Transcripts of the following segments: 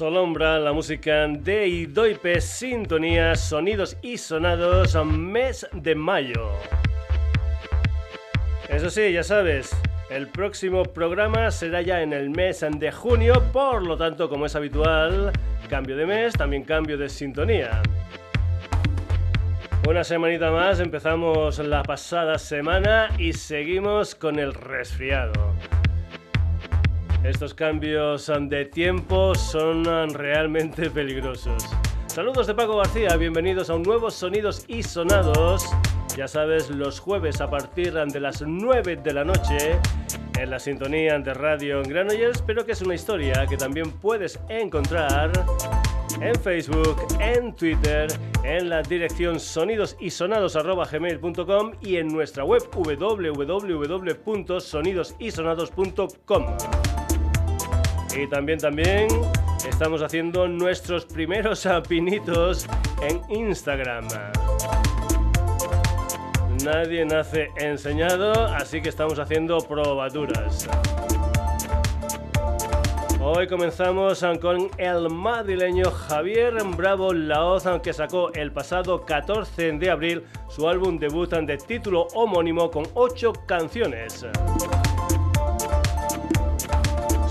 Solombra, la música de Idoipe, sintonía, sonidos y sonados, mes de mayo. Eso sí, ya sabes, el próximo programa será ya en el mes de junio, por lo tanto, como es habitual, cambio de mes, también cambio de sintonía. Una semanita más, empezamos la pasada semana y seguimos con el resfriado. Estos cambios de tiempo son realmente peligrosos. Saludos de Paco García, bienvenidos a un nuevo Sonidos y Sonados. Ya sabes, los jueves a partir de las 9 de la noche en la sintonía de radio Granollers, pero que es una historia que también puedes encontrar en Facebook, en Twitter, en la dirección sonidosysonados.gmail.com y en nuestra web www.sonidosysonados.com. Y también, también estamos haciendo nuestros primeros pinitos en Instagram. Nadie nace enseñado, así que estamos haciendo probaturas. Hoy comenzamos con el madrileño Javier Bravo Laoz, que sacó el pasado 14 de abril su álbum debut de título homónimo con 8 canciones.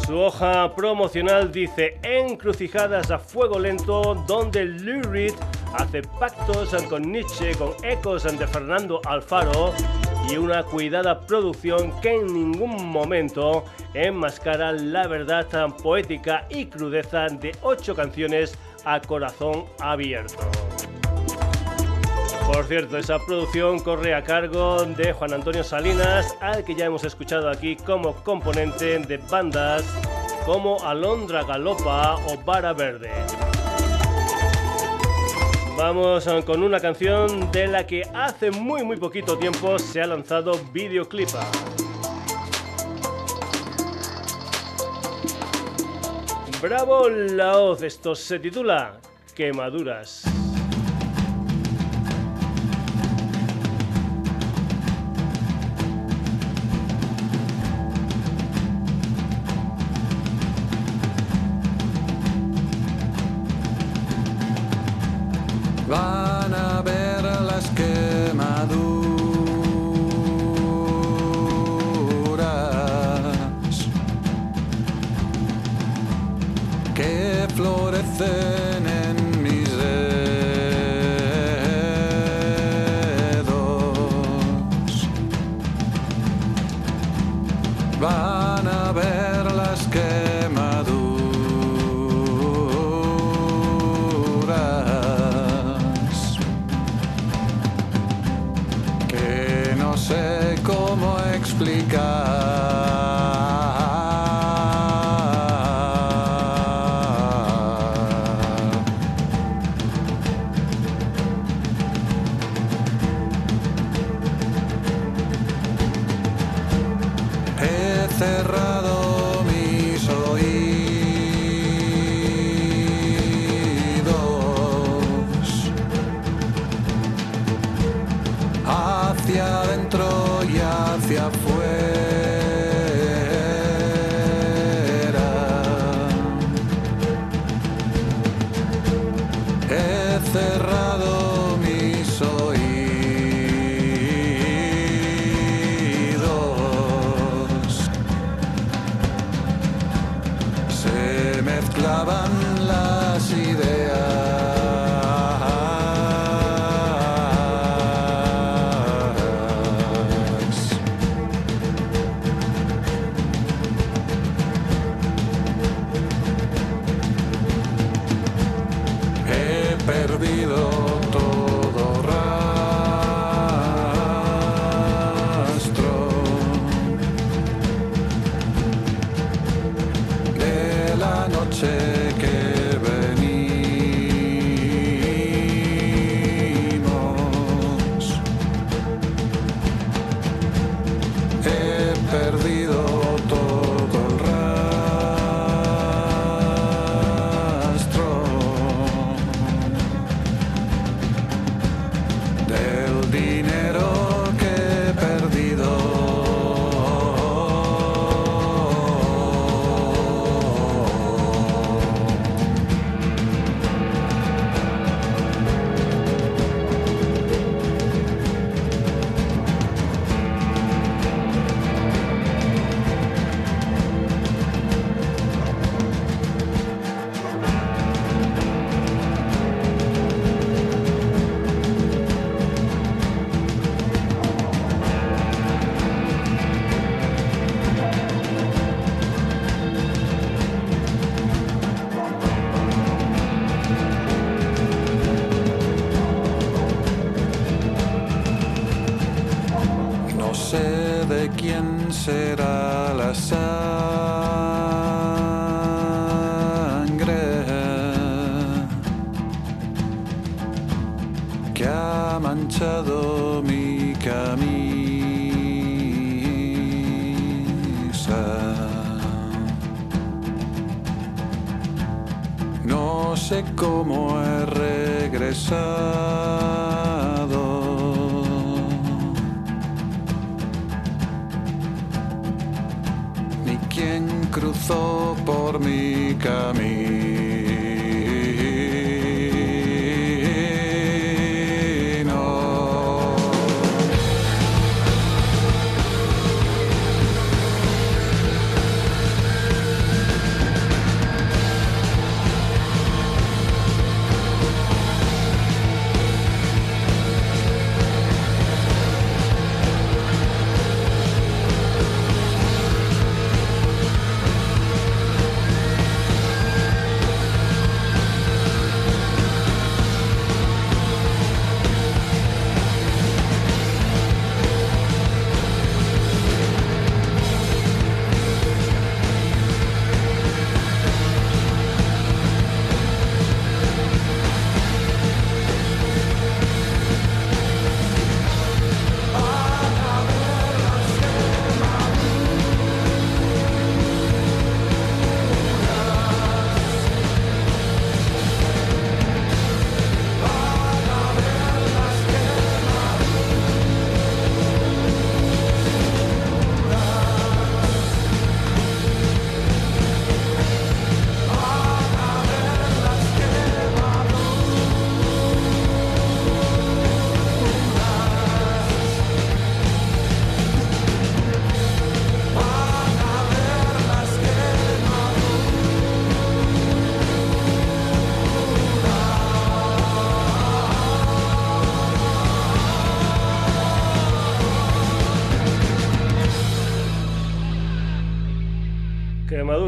Su hoja promocional dice Encrucijadas a fuego lento, donde Lou Reed hace pactos con Nietzsche, con ecos de Fernando Alfaro y una cuidada producción que en ningún momento enmascara la verdad tan poética y crudeza de ocho canciones a corazón abierto. Por cierto, esa producción corre a cargo de Juan Antonio Salinas, al que ya hemos escuchado aquí como componente de bandas como Alondra Galopa o Vara Verde. Vamos con una canción de la que hace muy muy poquito tiempo se ha lanzado videoclip. Bravo la hoz, esto se titula Quemaduras.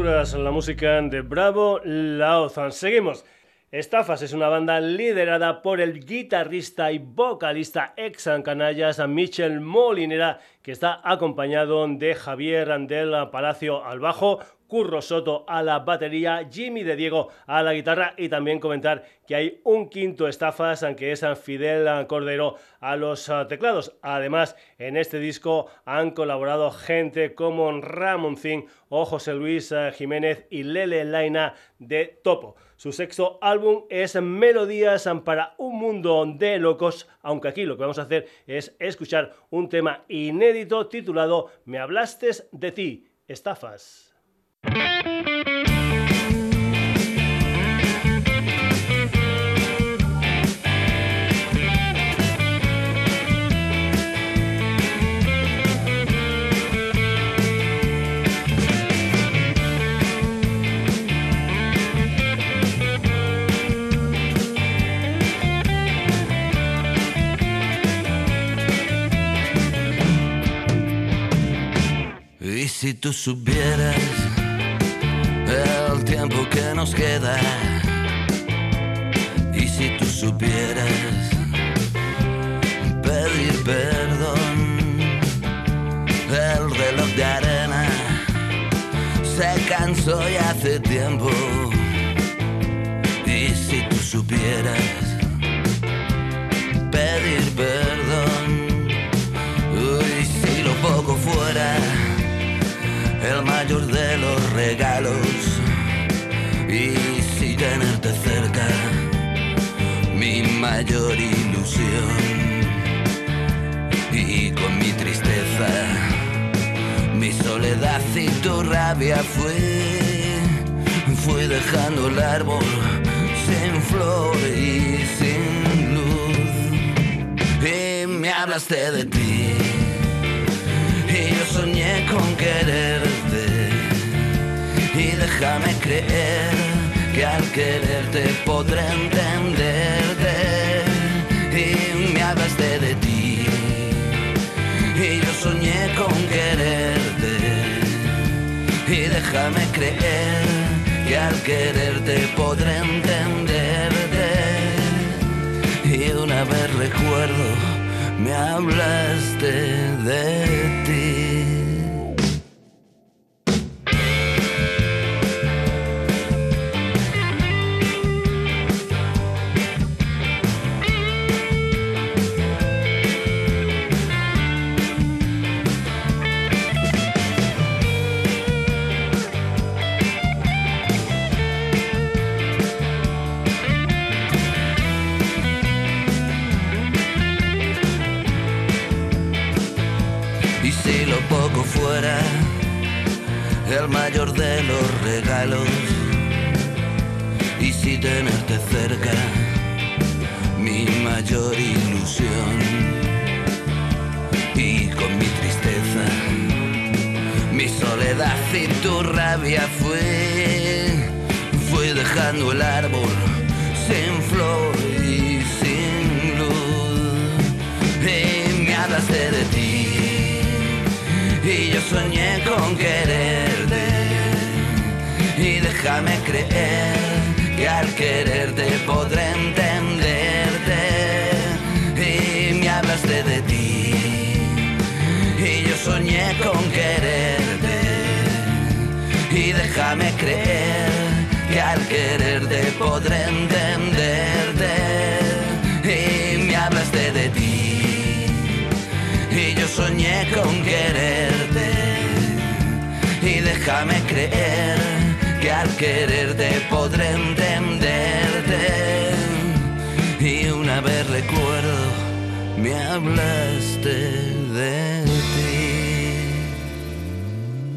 La música de Bravo Laozan. Seguimos. Estafas es una banda liderada por el guitarrista y vocalista ex canallas Michel Molinera, que está acompañado de Javier Andel Palacio al bajo, Curro Soto a la batería, Jimmy de Diego a la guitarra y también comentar que hay un quinto estafas, aunque es Fidel Cordero a los ah, teclados. Además, en este disco han colaborado gente como Ramón Zing o José Luis ah, Jiménez y Lele Laina de Topo. Su sexto álbum es Melodías para un mundo de locos, aunque aquí lo que vamos a hacer es escuchar un tema inédito titulado Me hablaste de ti, estafas. Y si tú supieras el tiempo que nos queda. Y si tú supieras pedir perdón, el reloj de arena se cansó y hace tiempo. Y si tú supieras pedir el mayor de los regalos. Y si tenerte cerca, mi mayor ilusión. Y con mi tristeza, mi soledad y tu rabia fue, fui dejando el árbol sin flor y sin luz. Y me hablaste de ti y yo soñé con quererte. Y déjame creer que al quererte podré entenderte. Y me hablaste de ti. Y yo soñé con quererte. Y déjame creer que al quererte podré entenderte. Y una vez recuerdo me hablaste de ti. Regalos. Y si tenerte cerca, mi mayor ilusión. Y con mi tristeza, mi soledad y tu rabia fue, fui dejando el árbol sin flor y sin luz. Y me hablaste de ti y yo soñé con quererte y déjame creer que al quererte podré entenderte. Y me hablaste de ti. Y yo soñé con quererte. Y déjame creer que al quererte podré entenderte. Y me hablaste de ti. Y yo soñé con quererte. Y déjame creer que al quererte podré entenderte y una vez recuerdo me hablaste de ti.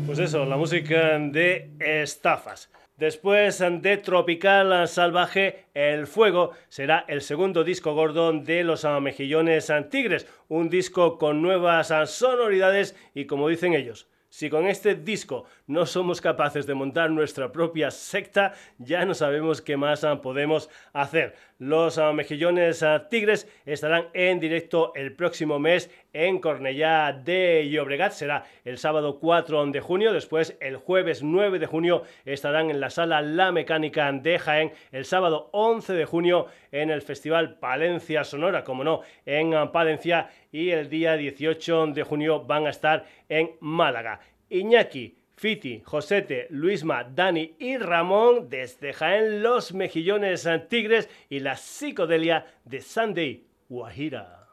Pues eso, la música de estafas. Después de Tropical Salvaje, El Fuego será el segundo disco gordo de los Mejillones Tigres, un disco con nuevas sonoridades y como dicen ellos, si con este disco no somos capaces de montar nuestra propia secta, ya no sabemos qué más ah, podemos hacer. Los ah, Mejillones ah, Tigres estarán en directo el próximo mes en Cornellá de Llobregat. Será el sábado 4 de junio. Después, el jueves 9 de junio, estarán en la sala La Mecánica de Jaén. El sábado 11 de junio en el Festival Palencia Sonora, como no, en Palencia. Y el día 18 de junio van a estar en Málaga. Iñaki, Fiti, Josete, Luisma, Dani y Ramón desde Jaén Los Mejillones Tigres y la psicodelia de Sunday Guajira.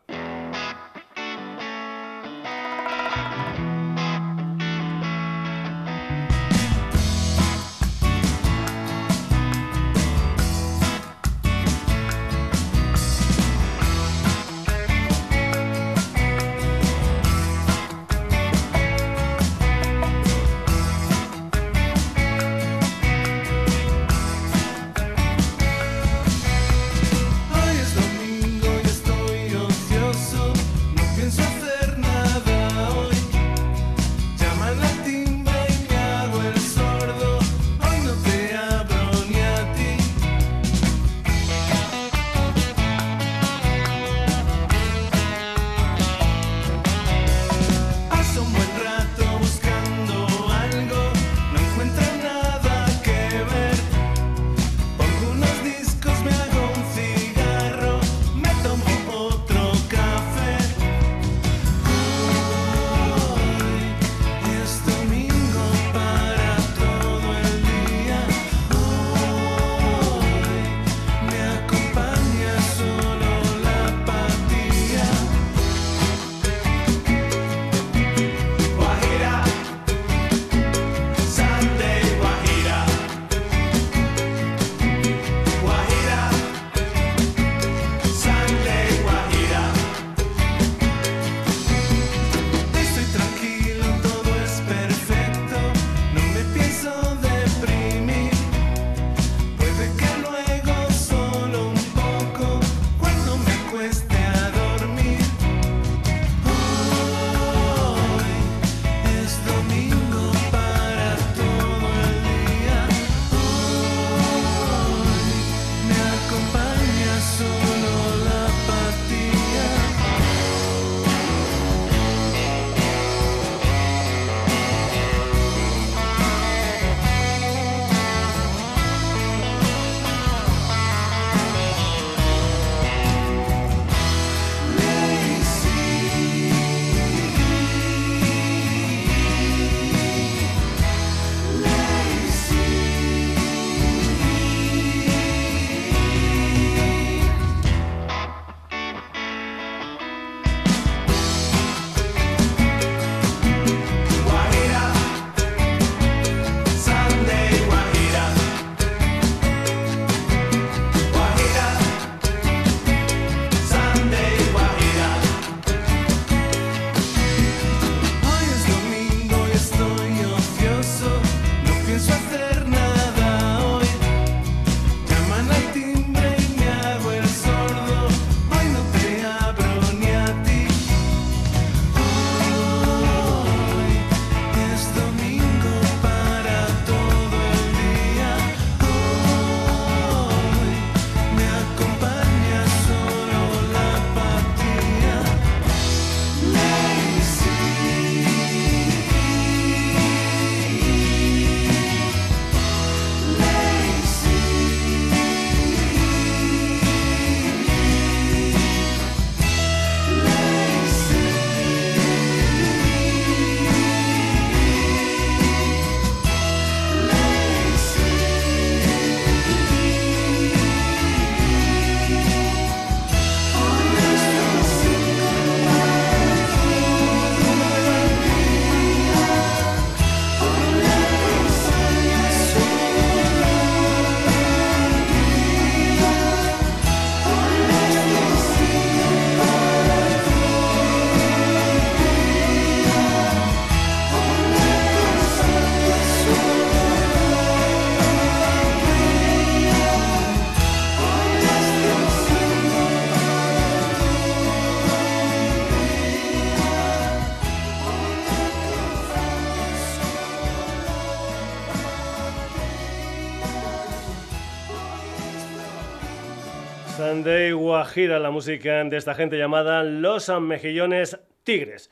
Guajira, la música de esta gente llamada Los Mejillones Tigres.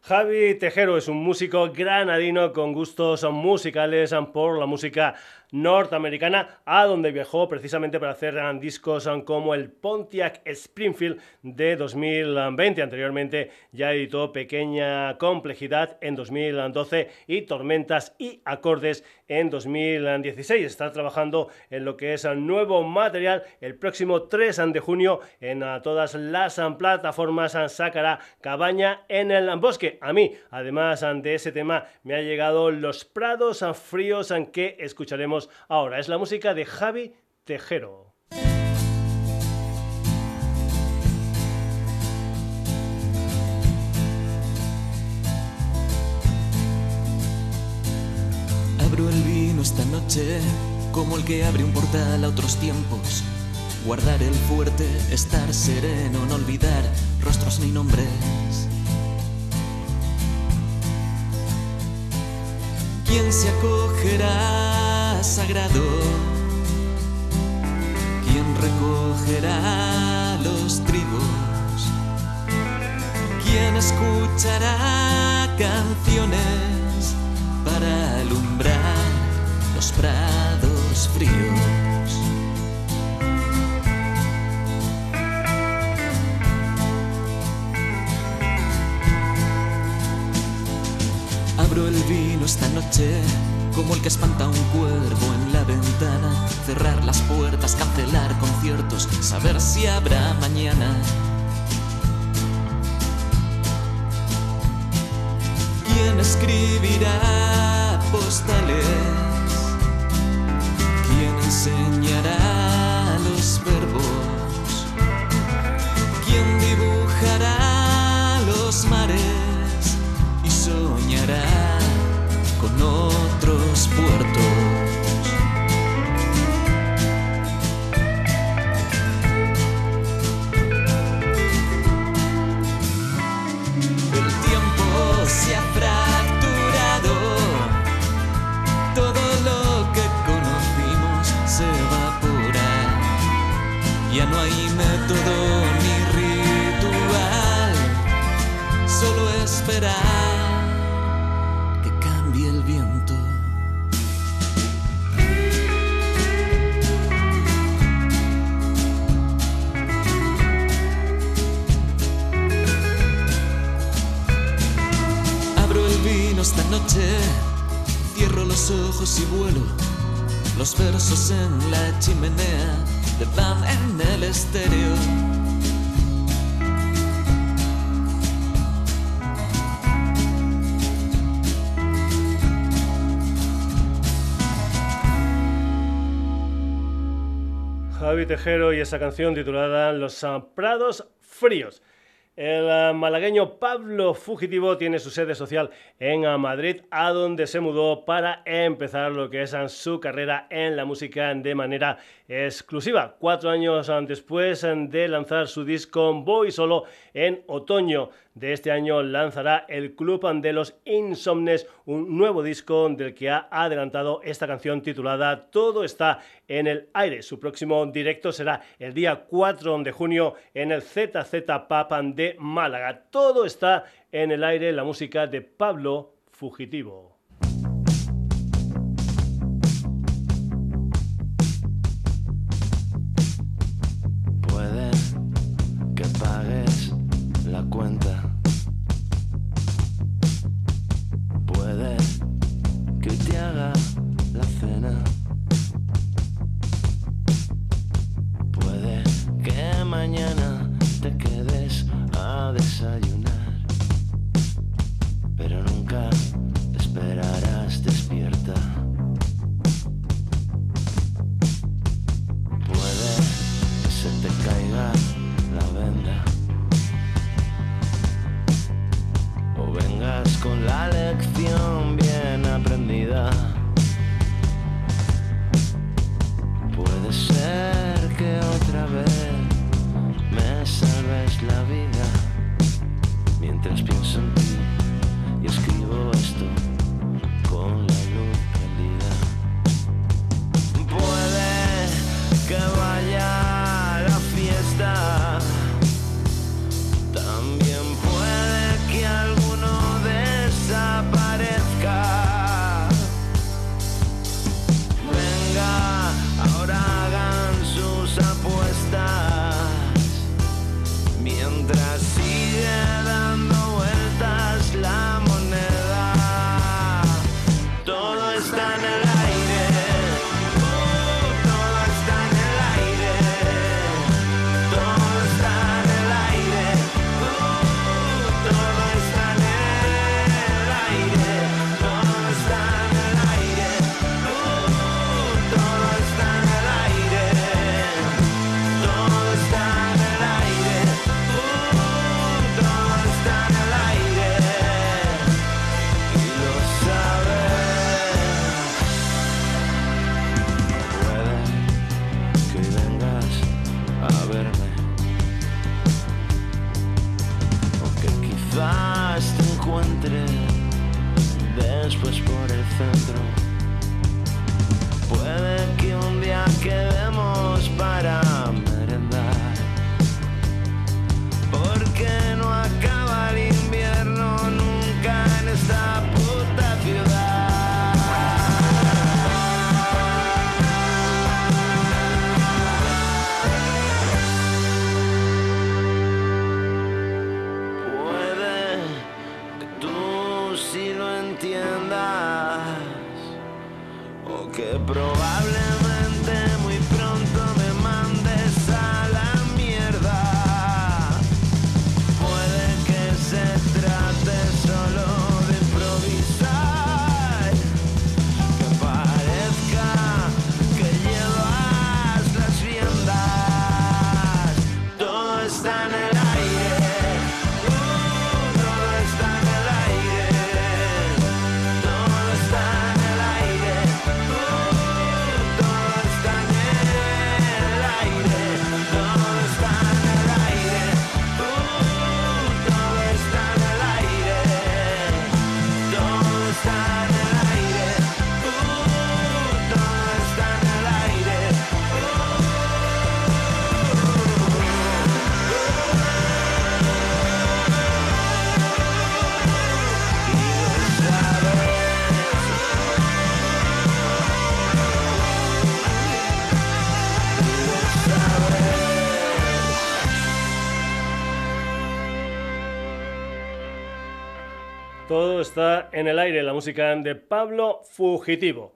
Javi Tejero es un músico granadino con gustos musicales por la música norteamericana, a donde viajó precisamente para hacer discos como el Pontiac Springfield de 2020. Anteriormente ya editó Pequeña Complejidad en 2012 y Tormentas y Acordes en 2016. Está trabajando en lo que es el nuevo material. El próximo 3 de junio en todas las plataformas sacará Cabaña en el Bosque. A mí, además de ese tema, me ha llegado Los Prados Fríos que escucharemos ahora. Es la música de Javi Tejero. Abro el vino esta noche como el que abre un portal a otros tiempos. Guardar el fuerte, estar sereno, no olvidar rostros ni nombres. ¿Quién se acogerá? Sagrado, quien recogerá los trigos, quien escuchará canciones para alumbrar los prados fríos. Abro el vino esta noche como el que espanta un cuervo en la ventana, cerrar las puertas, cancelar conciertos, saber si habrá mañana. ¿Quién escribirá postales? ¿Quién enseñará ojos y vuelo. Los versos en la chimenea te van en el estéreo. Javi Tejero y esa canción titulada Los Prados Fríos. El eh, malagueño Pablo Fugitivo tiene su sede social en Madrid, a donde se mudó para empezar lo que es su carrera en la música de manera exclusiva. Cuatro años después de lanzar su disco Voy Solo en otoño de este año lanzará el Club de los Insomnes, un nuevo disco del que ha adelantado esta canción titulada Todo está en el aire. Su próximo directo será el día 4 de junio en el ZZ Papan de Málaga. Todo está en el aire, la música de Pablo Fugitivo. Cuenta. Está en el aire la música de Pablo Fugitivo.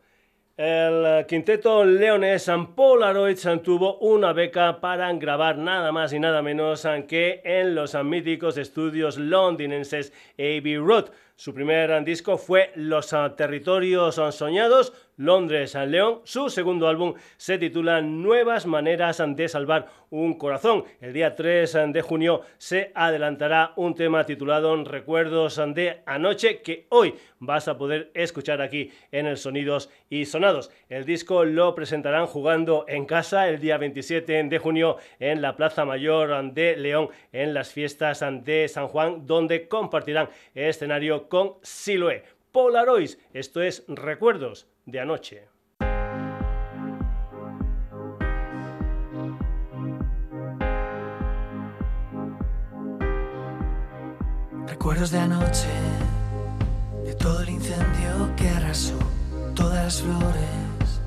El quinteto Leones Polaroids tuvo una beca para grabar nada más y nada menos que en los míticos estudios londinenses Abbey Road. Su primer disco fue Los Territorios Soñados, Londres León. Su segundo álbum se titula Nuevas Maneras de Salvar un Corazón. El día 3 de junio se adelantará un tema titulado Recuerdos de Anoche que hoy vas a poder escuchar aquí en el Sonidos y Sonados. El disco lo presentarán jugando en casa el día 27 de junio en la Plaza Mayor de León en las fiestas de San Juan donde compartirán escenario con Siloé. Polaroids, esto es Recuerdos de anoche. Recuerdos de anoche, de todo el incendio que arrasó todas las flores,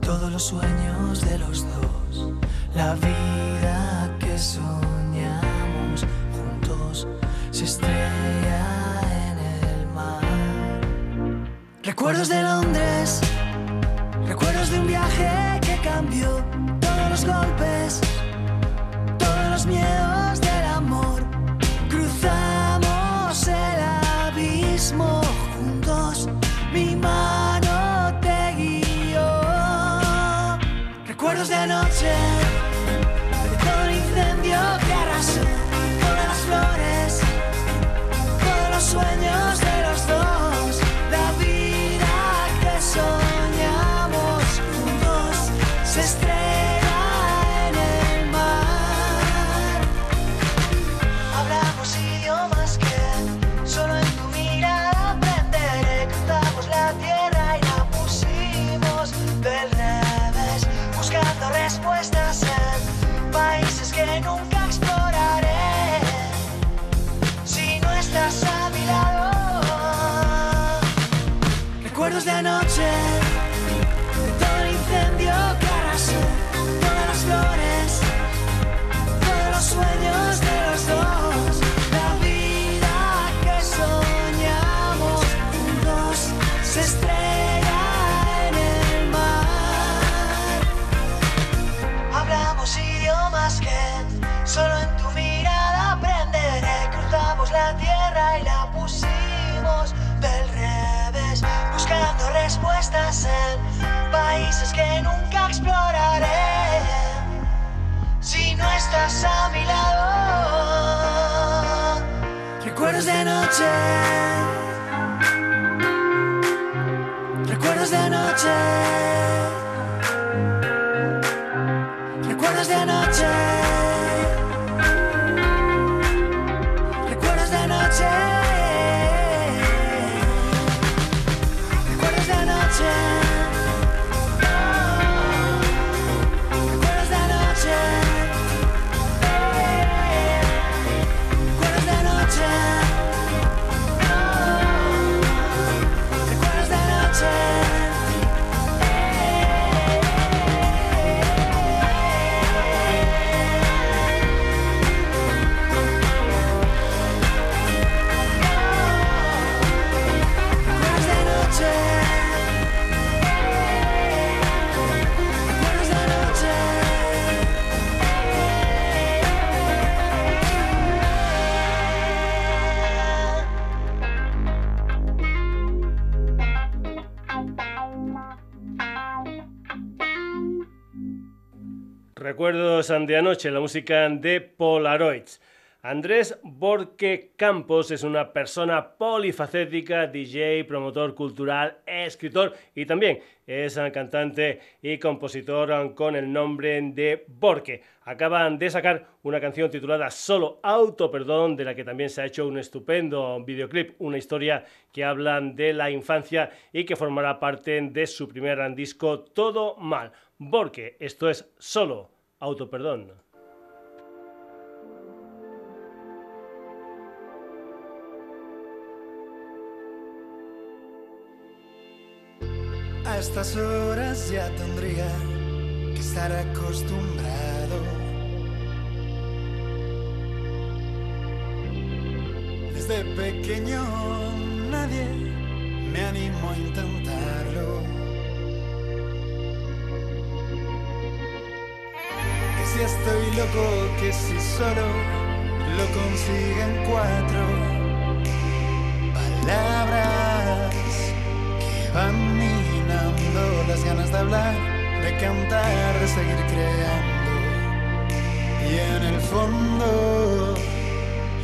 todos los sueños de los dos, la vida que soñamos juntos se estrella Recuerdos de Londres, recuerdos de un viaje que cambió todos los golpes, todos los miedos del amor. Cruzamos el abismo juntos, mi mano te guió. Recuerdos de anoche, de todo el incendio que arrasó todas las flores, todos los sueños de de a mi lado. Recuerdos de anoche. Recuerdos de anoche. Recuerdos de anoche, la música de Polaroids. Andrés Borque Campos es una persona polifacética, DJ, promotor cultural, escritor y también es cantante y compositor con el nombre de Borque. Acaban de sacar una canción titulada Solo Auto Perdón, de la que también se ha hecho un estupendo videoclip, una historia que habla de la infancia y que formará parte de su primer disco Todo Mal. Borque, esto es Solo autoperdón. A estas horas ya tendría que estar acostumbrado. Desde pequeño nadie me animó a intentarlo. Si estoy loco, que si solo lo consiguen cuatro palabras que van minando las ganas de hablar, de cantar, de seguir creando. Y en el fondo,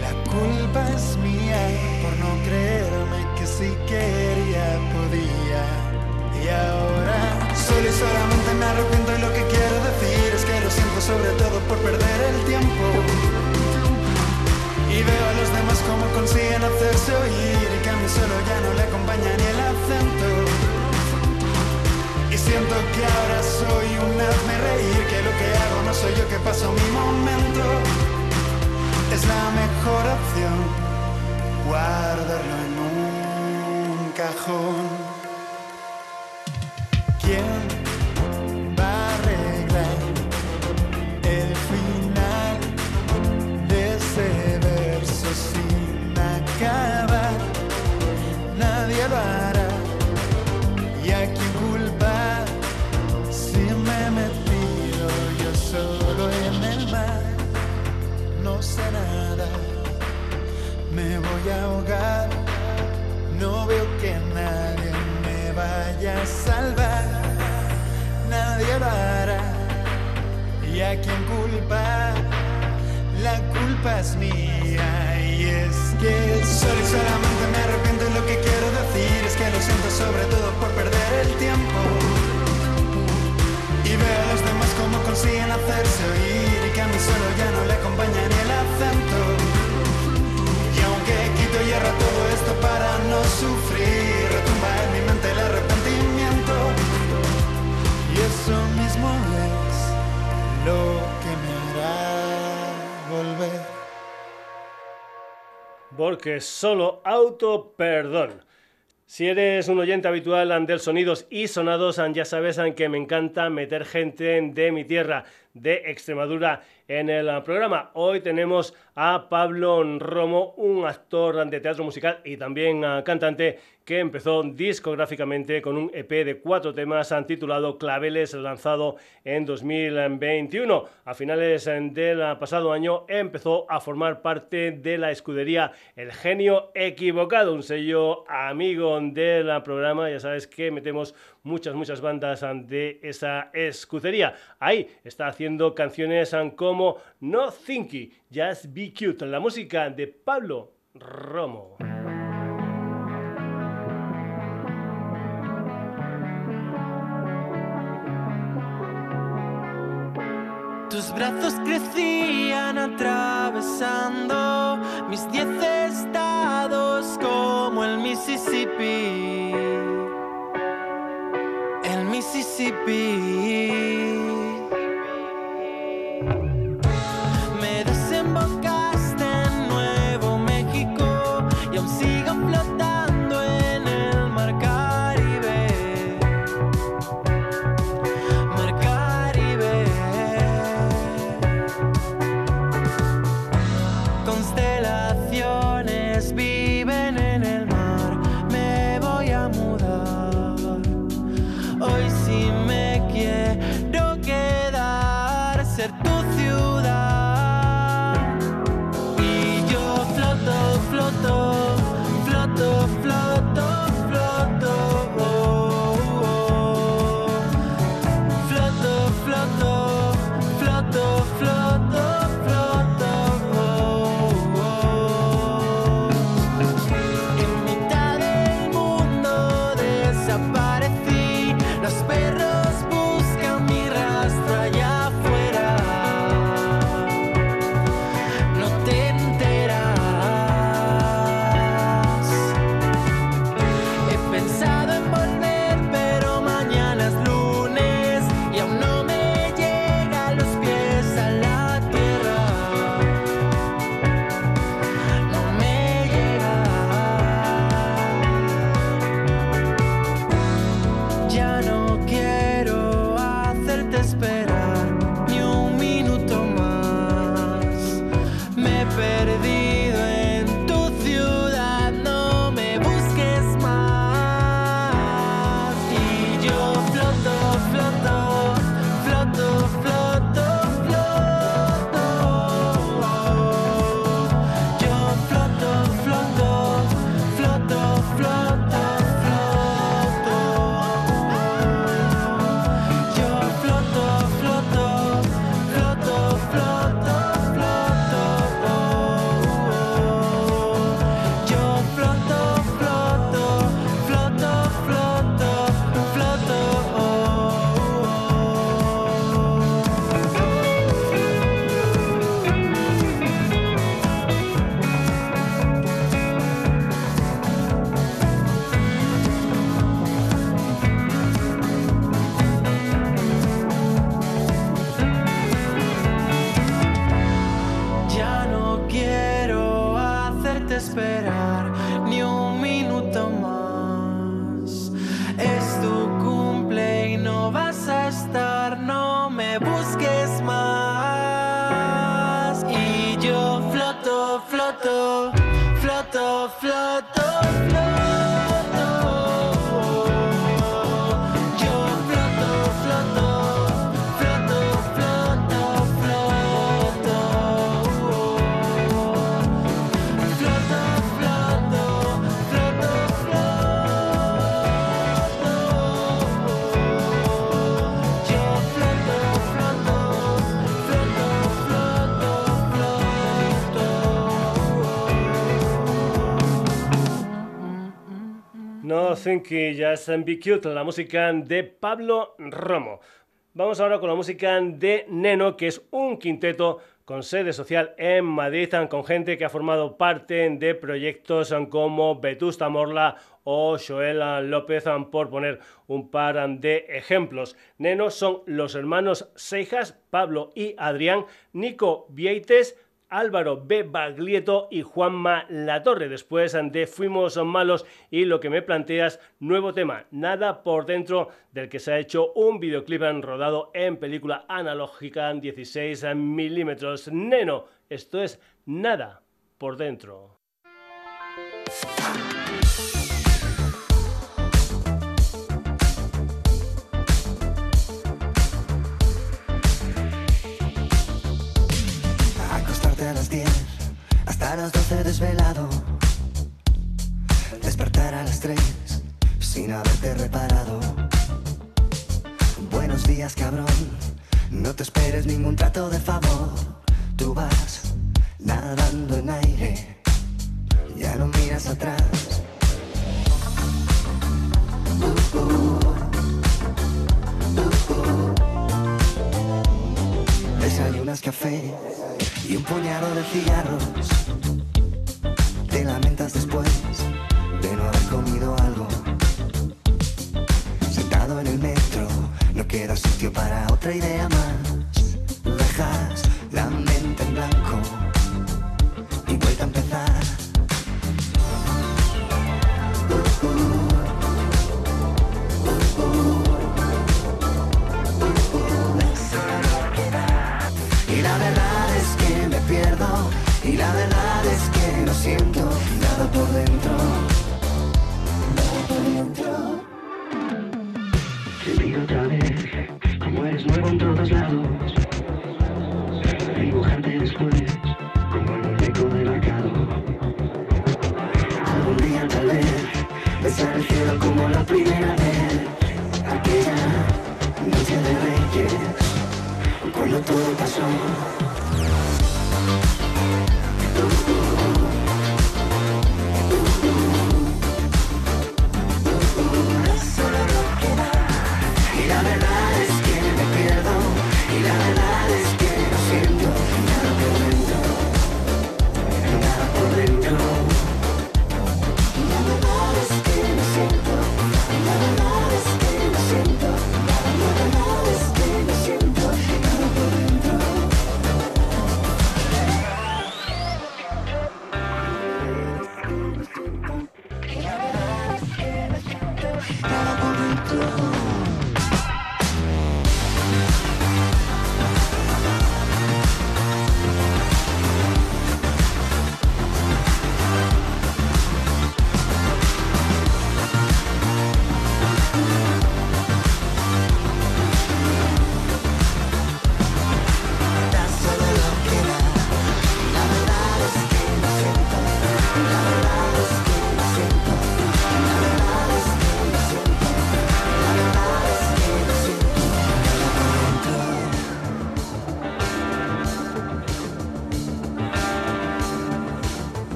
la culpa es mía por no creerme que si quería podía. Y ahora solo y solamente me arrepiento de lo que quiero sobre todo por perder el tiempo. Y veo a los demás como consiguen hacerse oír y que a mí solo ya no le acompaña ni el acento. Y siento que ahora soy un hazme reír, que lo que hago no soy yo que paso mi momento. Es la mejor opción guardarlo en un cajón. Vaya a salvar, nadie lo hará. ¿Y a quién culpar? La culpa es mía y es que solo y solamente me arrepiento de lo que quiero decir es que lo siento sobre todo por perder el tiempo y veo a los demás como consiguen hacerse oír y que a mí solo ya no le acompaña el acento y aunque quito y erra todo esto para no sufrir eso mismo lo que me hará volver porque solo auto perdón. Si eres un oyente habitual del Sonidos y Sonados, ya sabes que me encanta meter gente de mi tierra, de Extremadura, en el programa. Hoy tenemos a Pablo Romo, un actor de teatro musical y también cantante que empezó discográficamente con un EP de cuatro temas titulado Claveles, lanzado en 2021. A finales del pasado año empezó a formar parte de la escudería El Genio Equivocado, un sello amigo del programa. Ya sabes que metemos muchas, muchas bandas de esa escudería. Ahí está haciendo canciones como No Thinky, Just Be Cute, la música de Pablo Romo. Tus brazos crecían atravesando mis diez estados como el Mississippi. Mississippi. Que ya es Be Cute, la música de Pablo Romo. Vamos ahora con la música de Neno, que es un quinteto con sede social en Madrid, con gente que ha formado parte de proyectos como Vetusta Morla o Joela López, por poner un par de ejemplos. Neno son los hermanos Seijas, Pablo y Adrián, Nico Vieites, Álvaro B. Baglietto y Juanma Latorre. Después de Fuimos Malos y lo que me planteas, nuevo tema, nada por dentro del que se ha hecho un videoclip rodado en película analógica en 16 milímetros. Neno, esto es nada por dentro. A las 12 desvelado, despertar a las 3 sin haberte reparado. Buenos días, cabrón. No te esperes ningún trato de favor. Tú vas nadando en aire. Ya no miras atrás. Uh. Desayunas café y un puñado de cigarros. Te lamentas después de no haber comido algo. Sentado en el metro, no queda sitio para otra idea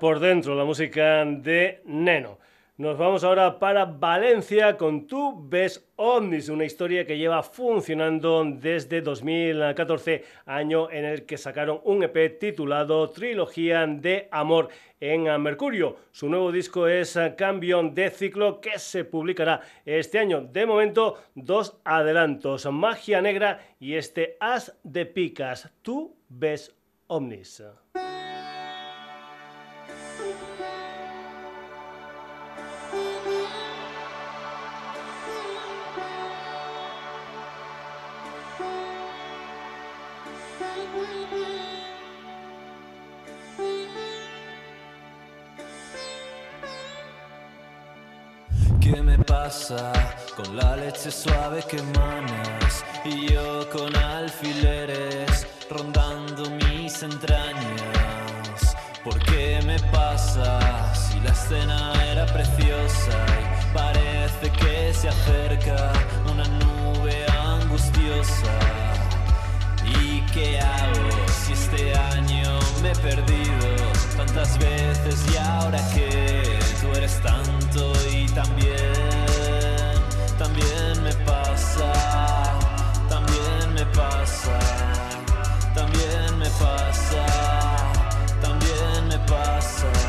Por dentro, la música de Neno. Nos vamos ahora para Valencia con Tu Ves Omnis, una historia que lleva funcionando desde 2014, año en el que sacaron un EP titulado Trilogía de Amor en Mercurio. Su nuevo disco es Cambio de Ciclo que se publicará este año. De momento, dos adelantos, Magia Negra y este As de Picas. Tu Ves Omnis. Con la leche suave que manas? Y yo con alfileres rondando mis entrañas. ¿Por qué me pasa si la escena era preciosa y parece que se acerca una nube angustiosa? ¿Y qué hago si este año me he perdido tantas veces y ahora que tú eres tanto y también, también me pasa, también me pasa, también me pasa, también me pasa.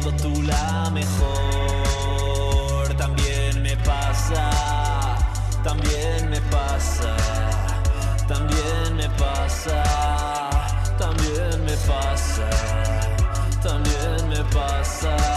Siendo tú la mejor? También me pasa, también me pasa, también me pasa, también me pasa, también me pasa.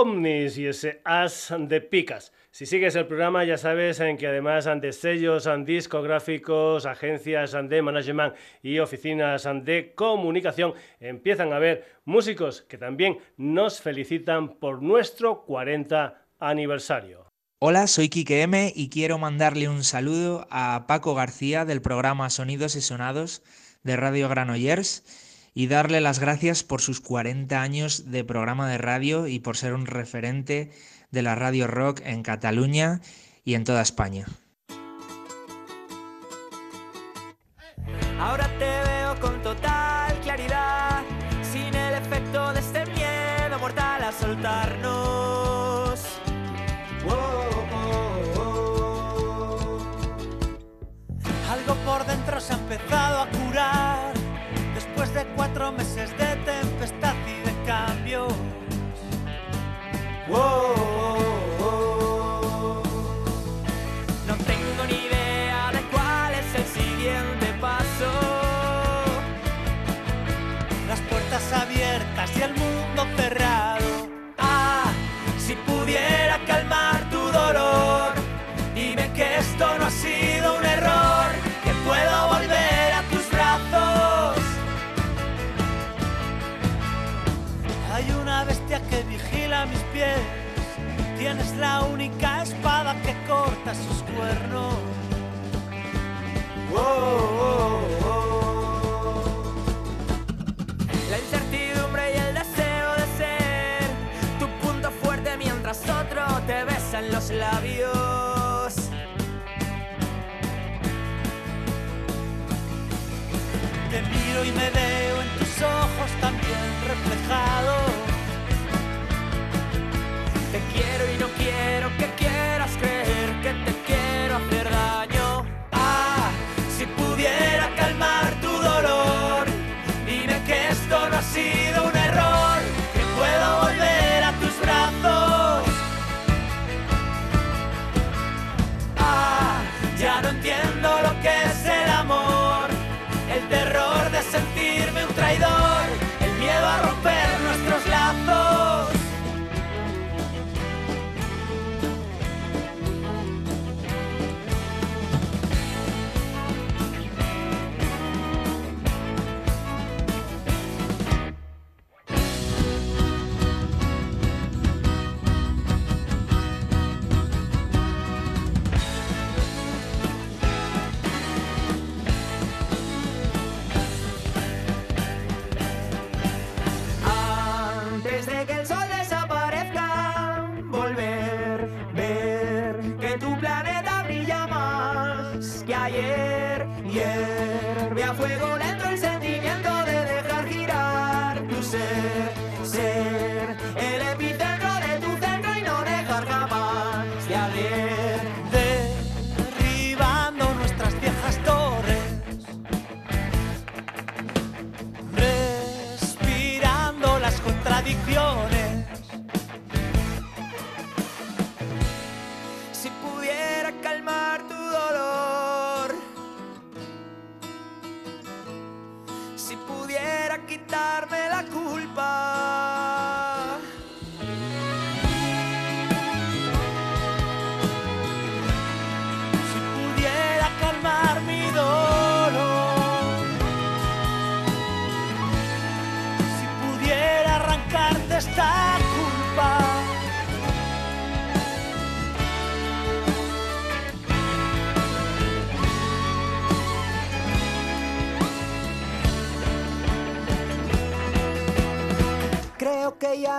Omnis y ese as de picas. Si sigues el programa ya sabes en que además de sellos discográficos, agencias de management y oficinas de comunicación empiezan a haber músicos que también nos felicitan por nuestro 40 aniversario. Hola, soy Kike M y quiero mandarle un saludo a Paco García del programa Sonidos y Sonados de Radio Granollers y darle las gracias por sus 40 años de programa de radio y por ser un referente de la radio rock en Cataluña y en toda España. Ahora te veo con total claridad, sin el efecto de este miedo mortal a soltarnos. Algo por dentro se ha empezado a curar, de cuatro meses de tempestad y de cambios. Tienes la única espada que corta sus cuernos. La incertidumbre y el deseo de ser tu punto fuerte mientras otro te besa en los labios. Te miro y me veo en tus ojos fuego quiero y no quiero que quieras creer.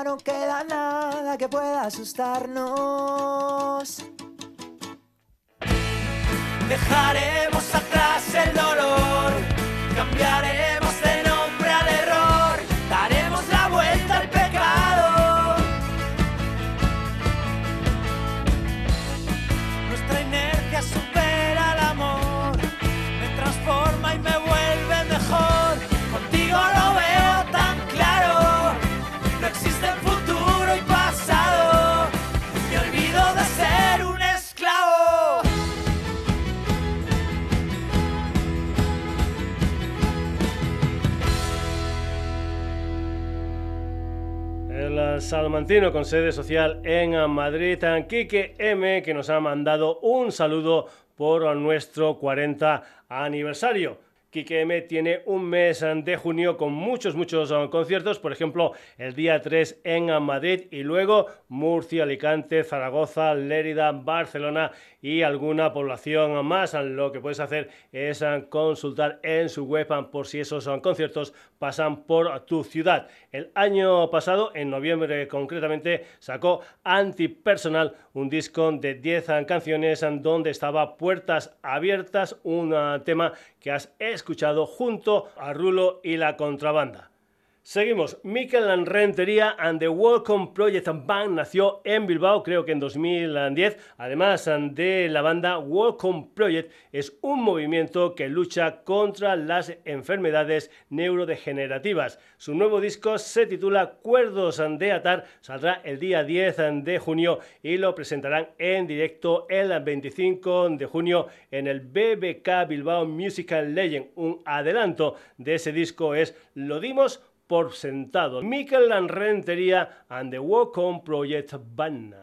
No queda nada que pueda asustarnos. El salmantino con sede social en Madrid, Quique M, que nos ha mandado un saludo por nuestro 40 aniversario. Quique M tiene un mes de junio con muchos, muchos uh, conciertos, por ejemplo, el día 3 en Madrid y luego Murcia, Alicante, Zaragoza, Lérida, Barcelona y alguna población más. Lo que puedes hacer es uh, consultar en su web por si esos uh, conciertos pasan por tu ciudad. El año pasado, en noviembre concretamente, sacó Antipersonal, un disco de 10 canciones donde estaba Puertas Abiertas, un tema que has escuchado junto a Rulo y la contrabanda. Seguimos. Mikel Rentería and the Welcome Project Band nació en Bilbao, creo que en 2010. Además de la banda, Welcome Project es un movimiento que lucha contra las enfermedades neurodegenerativas. Su nuevo disco se titula Cuerdos de Atar, saldrá el día 10 de junio y lo presentarán en directo el 25 de junio en el BBK Bilbao Musical Legend. Un adelanto de ese disco es Lo dimos por sentado. Mikel Rentería and the Walk On Project Band.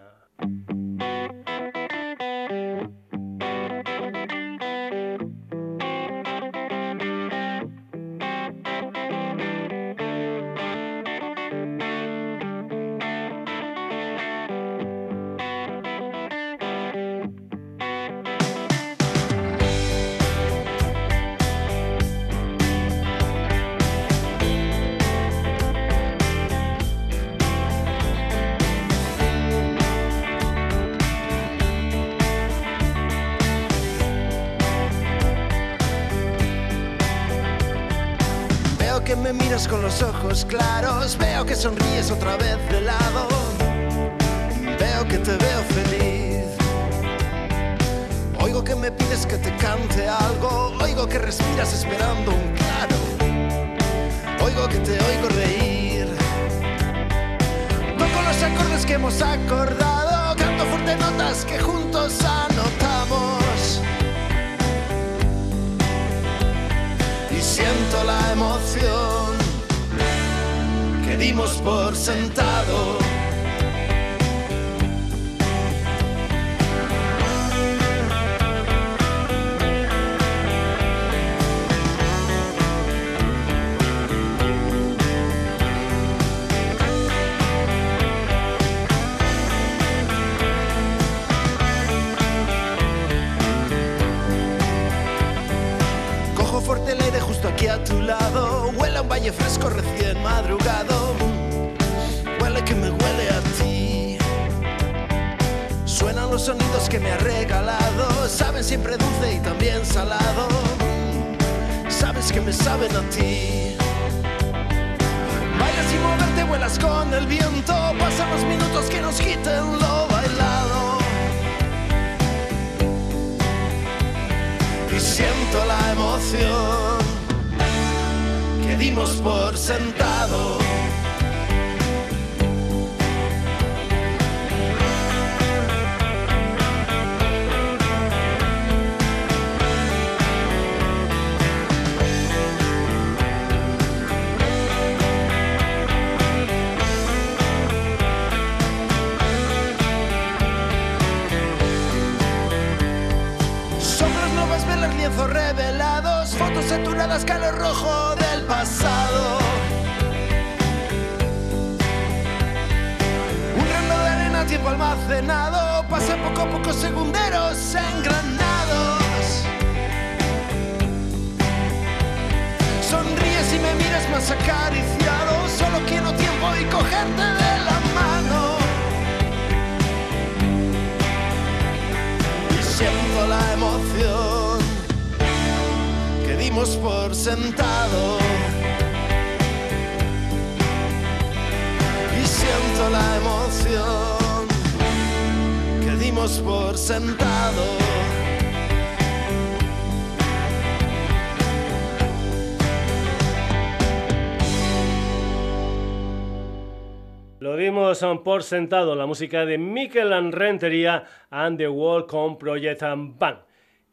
Revelados, fotos saturadas, calor rojo del pasado. Un reloj de arena, tiempo almacenado, pasa poco a poco segunderos engranados. Sonríes y me miras más acariciado, solo quiero tiempo y cogerte de dimos por sentado. Y siento la emoción que dimos por sentado. Lo dimos um, por sentado, la música de Mikel Rentería and the World Project Band.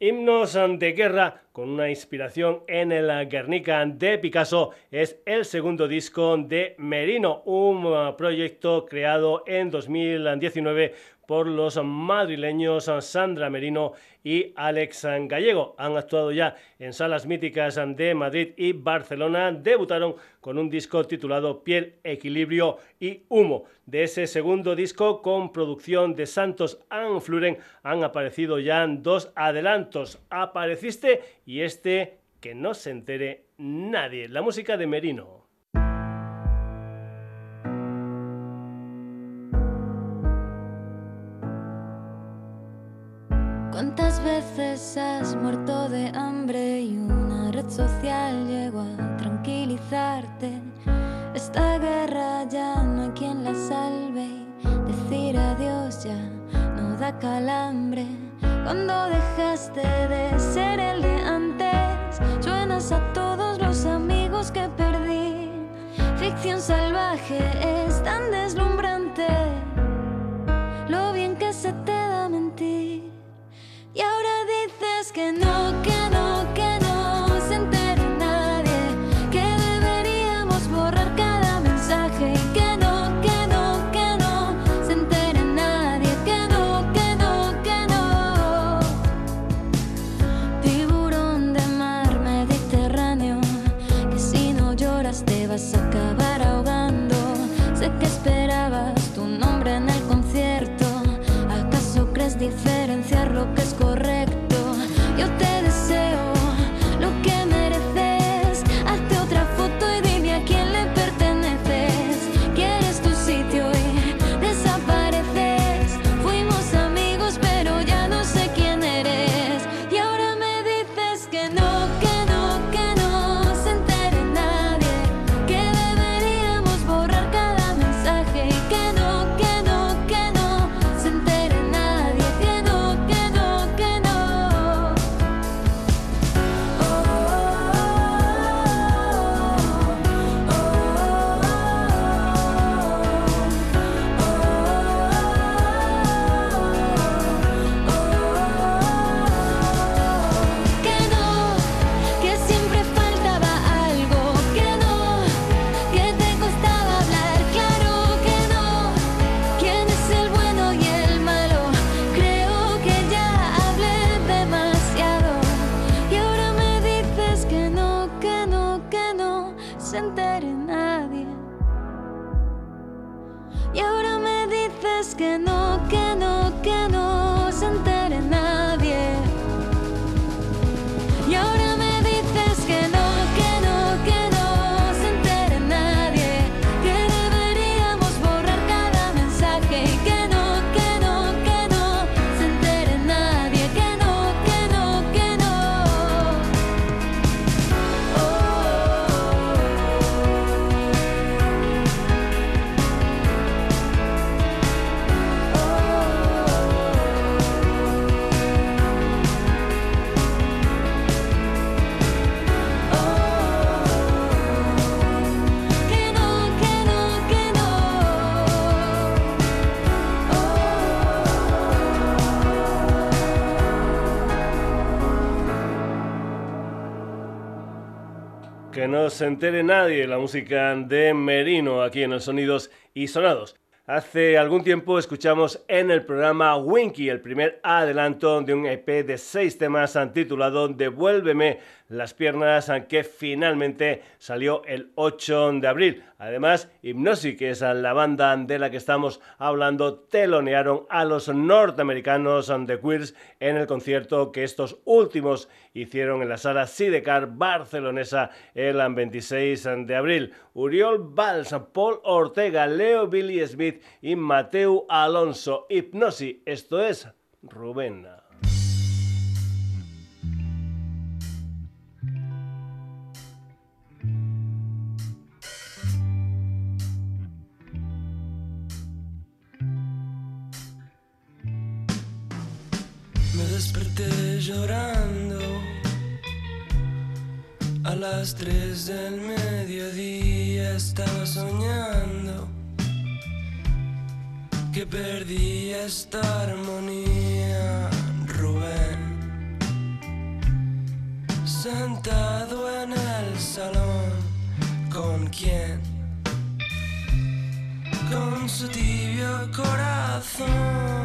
Himnos de guerra con una inspiración en el Guernica de Picasso. Es el segundo disco de Merino, un proyecto creado en 2019 por los madrileños Sandra Merino y Alex Gallego. Han actuado ya en salas míticas de Madrid y Barcelona. Debutaron con un disco titulado Piel, Equilibrio y Humo. De ese segundo disco, con producción de Santos Anfluren, han aparecido ya dos adelantos. Apareciste y este que no se entere nadie. La música de Merino. Muerto de hambre y una red social llegó a tranquilizarte? Esta guerra ya no hay quien la salve y decir adiós ya no da calambre. Cuando dejaste de ser el de antes, suenas a todos los amigos que perdí. Ficción salvaje es tan deslumbrante, lo bien que se te que no, no se entere nadie la música de Merino aquí en los Sonidos y Sonados. Hace algún tiempo escuchamos en el programa Winky el primer adelanto de un EP de seis temas titulado Devuélveme las piernas, que finalmente salió el 8 de abril. Además, Hypnosis, que es la banda de la que estamos hablando, telonearon a los norteamericanos The Queers en el concierto que estos últimos hicieron en la sala Sidecar barcelonesa el 26 de abril. Uriol Valls, Paul Ortega, Leo Billy Smith y Mateo Alonso. Hypnosis, esto es Rubén. desperté llorando a las tres del mediodía estaba soñando perdí esta armonía Rubén. Sentado en el salón con quién con su tibio corazón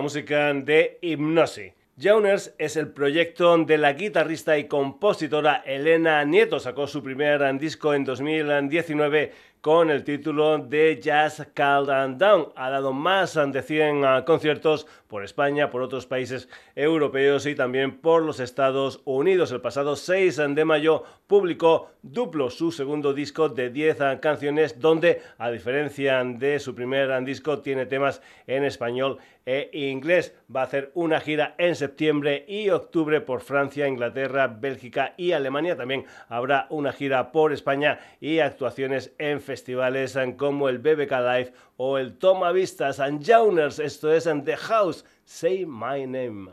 música de Hypnosis. Jauners es el proyecto de la guitarrista y compositora Elena Nieto. Sacó su primer disco en 2019 con el título de Jazz Called and Down. Ha dado más de 100 ah, conciertos por España, por otros países europeos y también por los Estados Unidos. El pasado 6 de mayo publicó Duplo, su segundo disco de 10 ah, canciones, donde, a diferencia de su primer disco, tiene temas en español e inglés. Va a hacer una gira en septiembre y octubre por Francia, Inglaterra, Bélgica y Alemania. También habrá una gira por España y actuaciones en festivales como el BBK Live o el Toma Vistas and Jauners. Esto es en The House. Say My Name.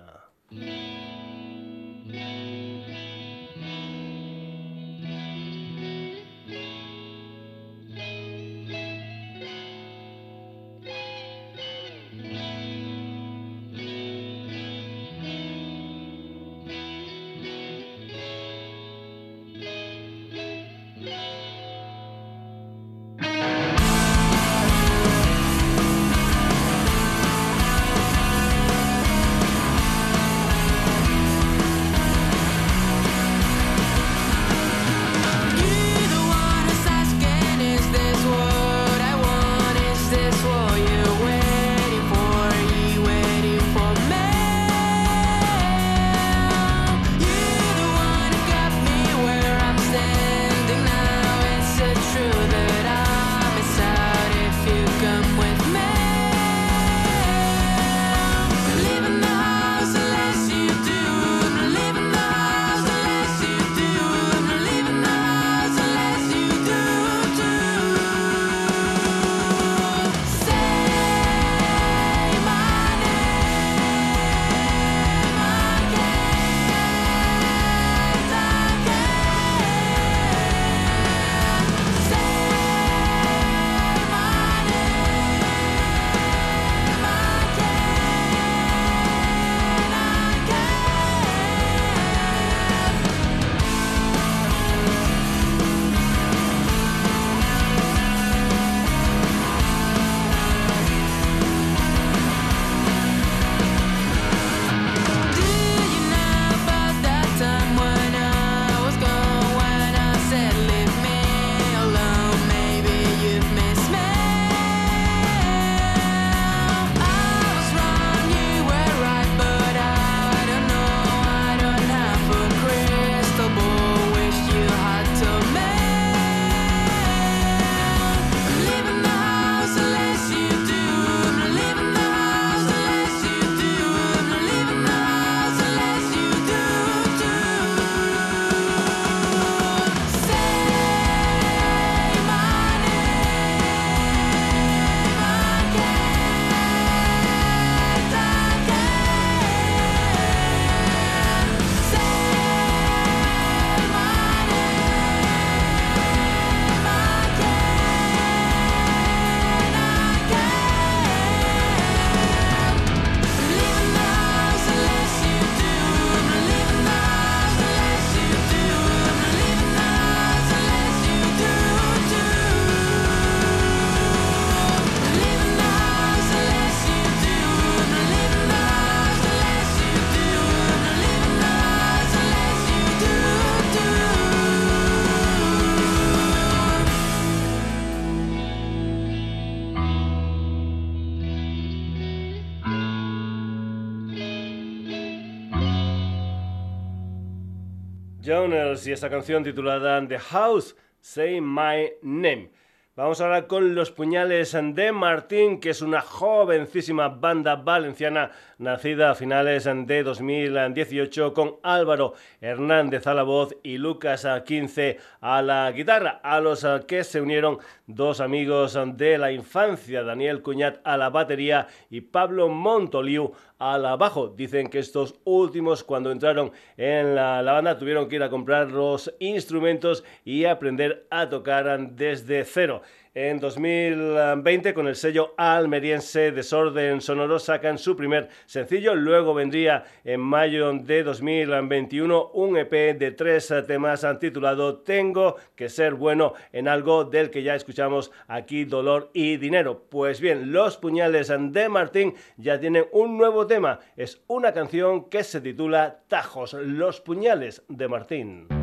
Y esta canción titulada The House, Say My Name. Vamos ahora con Los Puñales de Martín, que es una jovencísima banda valenciana nacida a finales de 2018 con Álvaro Hernández a la voz y Lucas 15 a la guitarra, a los que se unieron dos amigos de la infancia, Daniel Cuñat a la batería y Pablo Montoliu al bajo. Dicen que estos últimos cuando entraron en la, la, banda tuvieron que ir a comprar los instrumentos y aprender a tocar desde cero. En 2020 con el sello almeriense Desorden Sonoro sacan su primer sencillo, luego vendría en mayo de 2021 un EP de tres temas titulado Tengo que ser bueno en algo del que ya escuchamos aquí Dolor y Dinero. Pues bien, los puñales de Martín ya tienen un nuevo tema, es una canción que se titula Tajos, los puñales de Martín.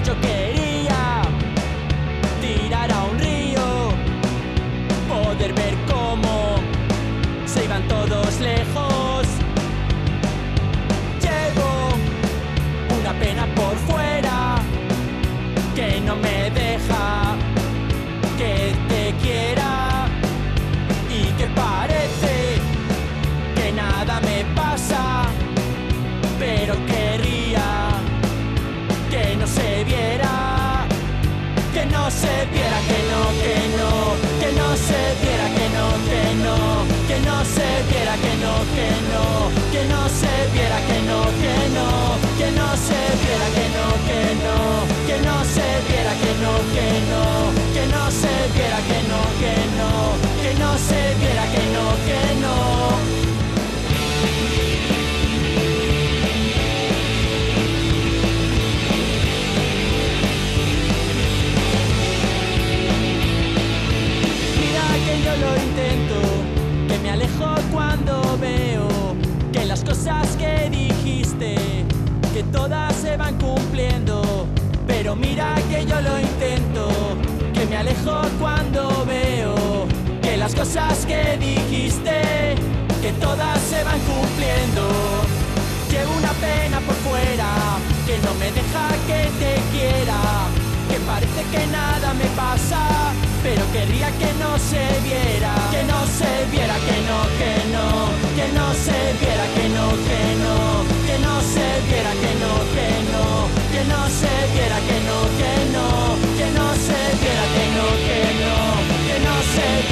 dicho mira que yo lo intento, que me alejo cuando veo que las cosas que dijiste, que todas se van cumpliendo. Llevo una pena por fuera, que no me deja que te quiera, que parece que nada me pasa, pero querría que no se viera, que no se viera, que no, que no, que no se viera, que no, que no, que no se viera, que no, que no que no se viera, que no, que no, que no se viera, que no, que no, que no se viera.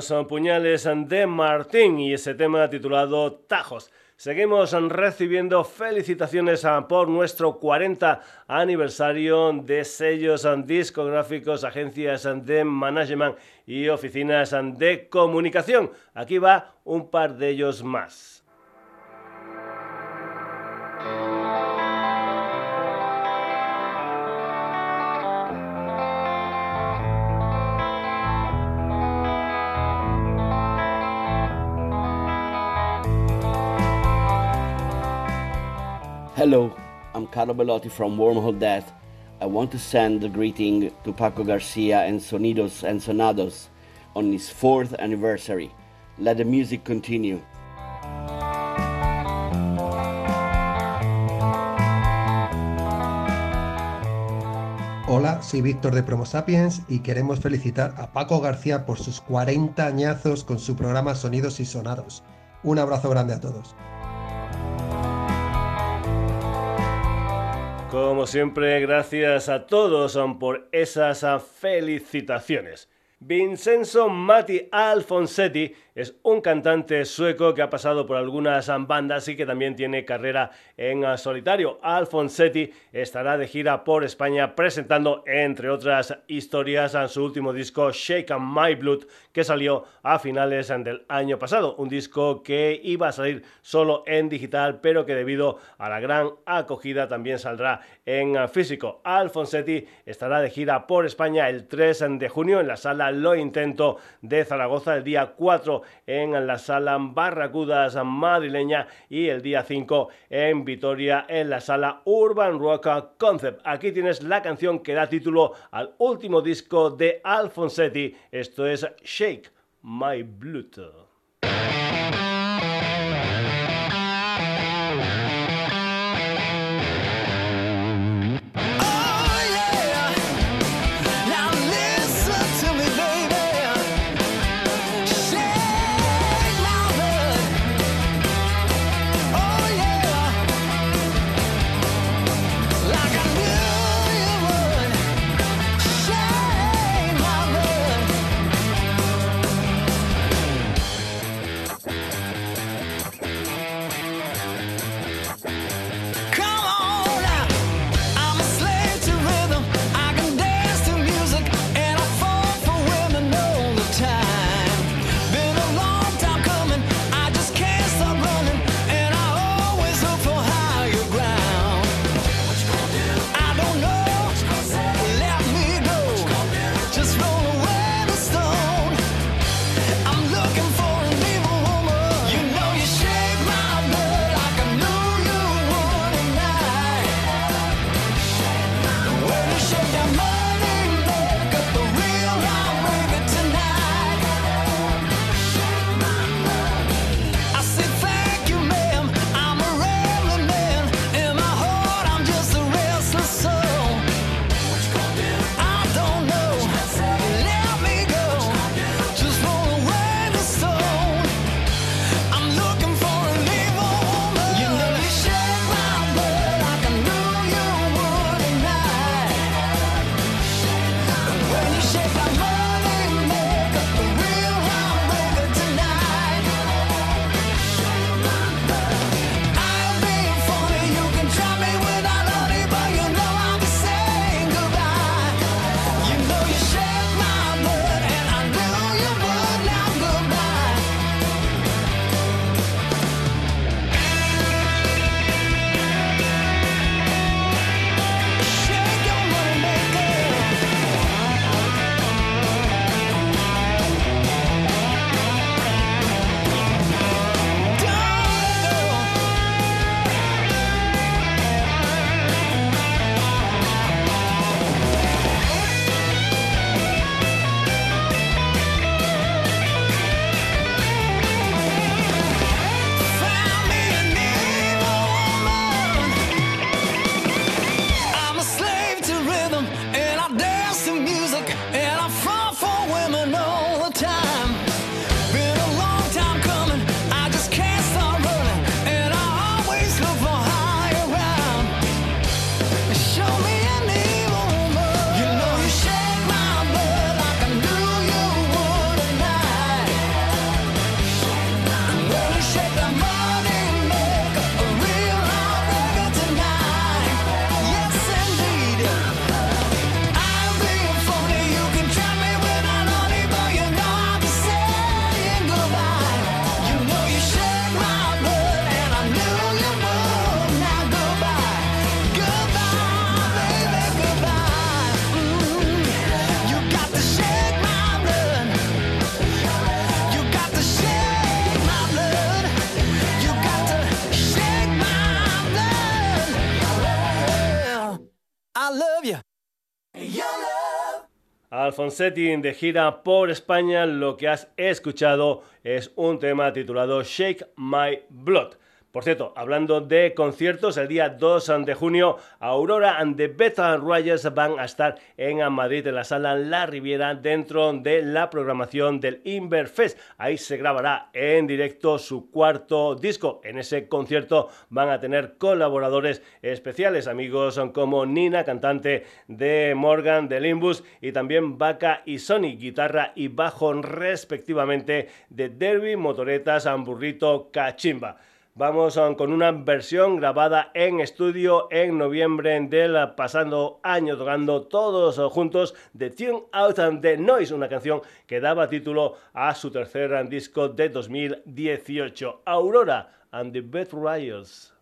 Son puñales de Martín y ese tema titulado Tajos. Seguimos recibiendo felicitaciones por nuestro 40 aniversario de sellos discográficos, agencias de management y oficinas de comunicación. Aquí va un par de ellos más. Hello, I'm Carlo Bellotti from Wormhole Death. I want to send a greeting to Paco Garcia and Sonidos and Sonados on his fourth anniversary. Let the music continue. Hola, soy Víctor de Promo Sapiens y queremos felicitar a Paco García por sus 40 añazos con su programa Sonidos y Sonados. Un abrazo grande a todos. Como siempre, gracias a todos por esas felicitaciones. Vincenzo Matti Alfonsetti es un cantante sueco que ha pasado por algunas bandas y que también tiene carrera en solitario. Alfonsetti estará de gira por España presentando, entre otras historias, su último disco Shake My Blood, que salió a finales del año pasado. Un disco que iba a salir solo en digital, pero que debido a la gran acogida también saldrá en físico. Alfonsetti estará de gira por España el 3 de junio en la sala Lo Intento de Zaragoza, el día 4 en la sala Barracudas madrileña y el día 5 en Vitoria en la sala Urban Rock Concept. Aquí tienes la canción que da título al último disco de Alfonsetti. Esto es Shake My Blood. Alfonsetti de gira por España, lo que has escuchado es un tema titulado Shake My Blood. Por cierto, hablando de conciertos, el día 2 de junio, Aurora and the Beta Royals van a estar en Madrid, en la sala La Riviera, dentro de la programación del Inverfest. Ahí se grabará en directo su cuarto disco. En ese concierto van a tener colaboradores especiales, amigos como Nina, cantante de Morgan, de Limbus, y también Vaca y Sony, guitarra y bajo respectivamente de Derby, Motoretas, Amburrito, Cachimba. Vamos con una versión grabada en estudio en noviembre del pasado año, tocando todos juntos The Tune Out and the Noise, una canción que daba título a su tercer disco de 2018, Aurora and the Bed Riots.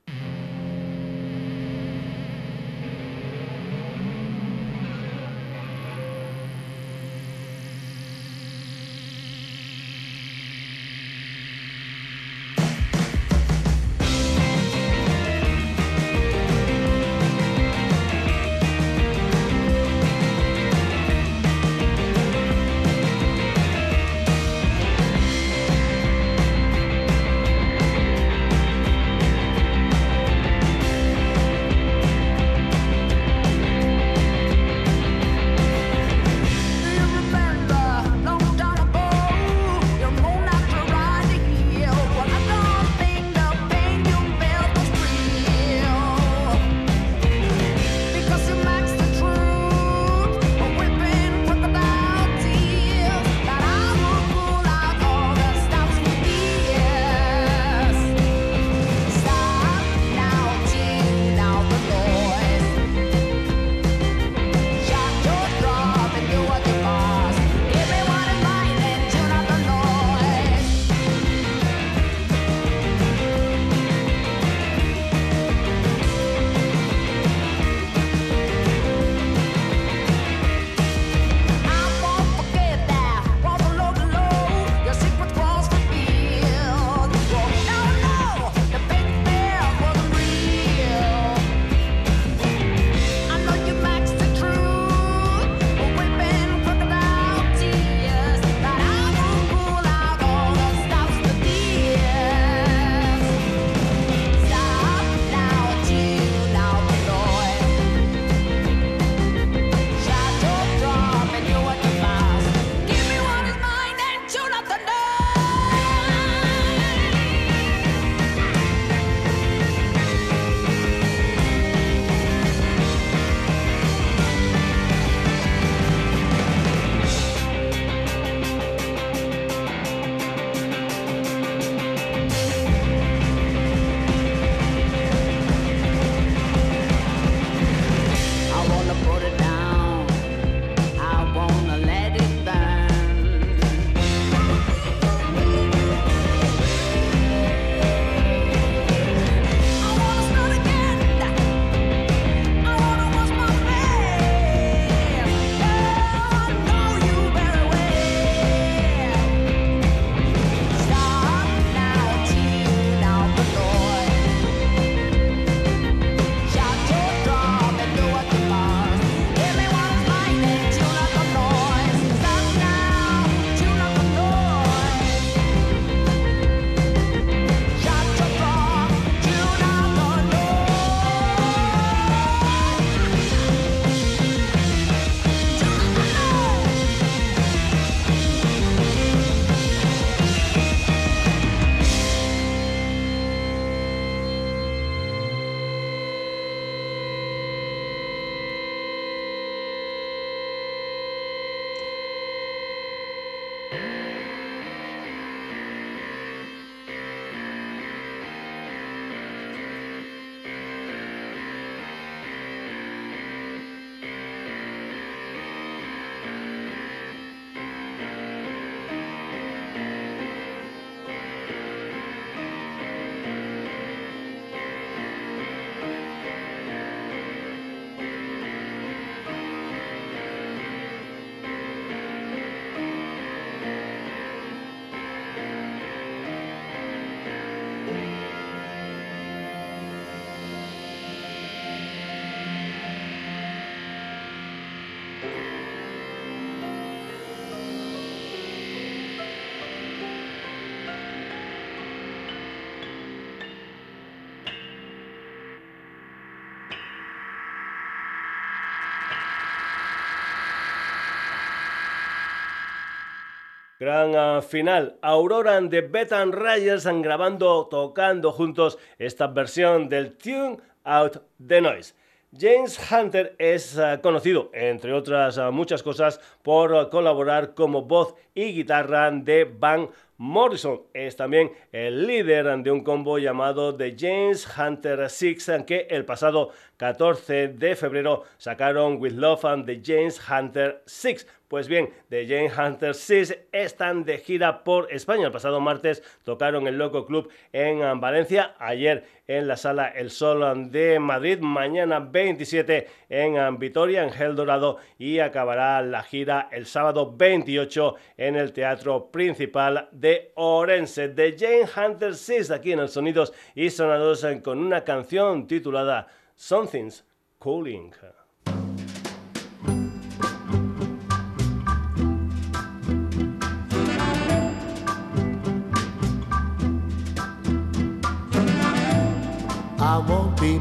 Gran ah, final. Aurora de Betan Rayers grabando, tocando juntos esta versión del Tune Out the Noise. James Hunter es ah, conocido, entre otras ah, muchas cosas, por colaborar como voz y guitarra de Van Morrison es también el líder de un combo llamado The James Hunter Six, que el pasado 14 de febrero sacaron With Love and The James Hunter Six. Pues bien, The James Hunter 6 están de gira por España. El pasado martes tocaron el Loco Club en Valencia. Ayer en la sala El Sol de Madrid. Mañana 27 en Vitoria, en Gel Dorado. Y acabará la gira el sábado 28 en el Teatro Principal de Orense. The James Hunter 6 aquí en el Sonidos y Sonados con una canción titulada Something's Cooling.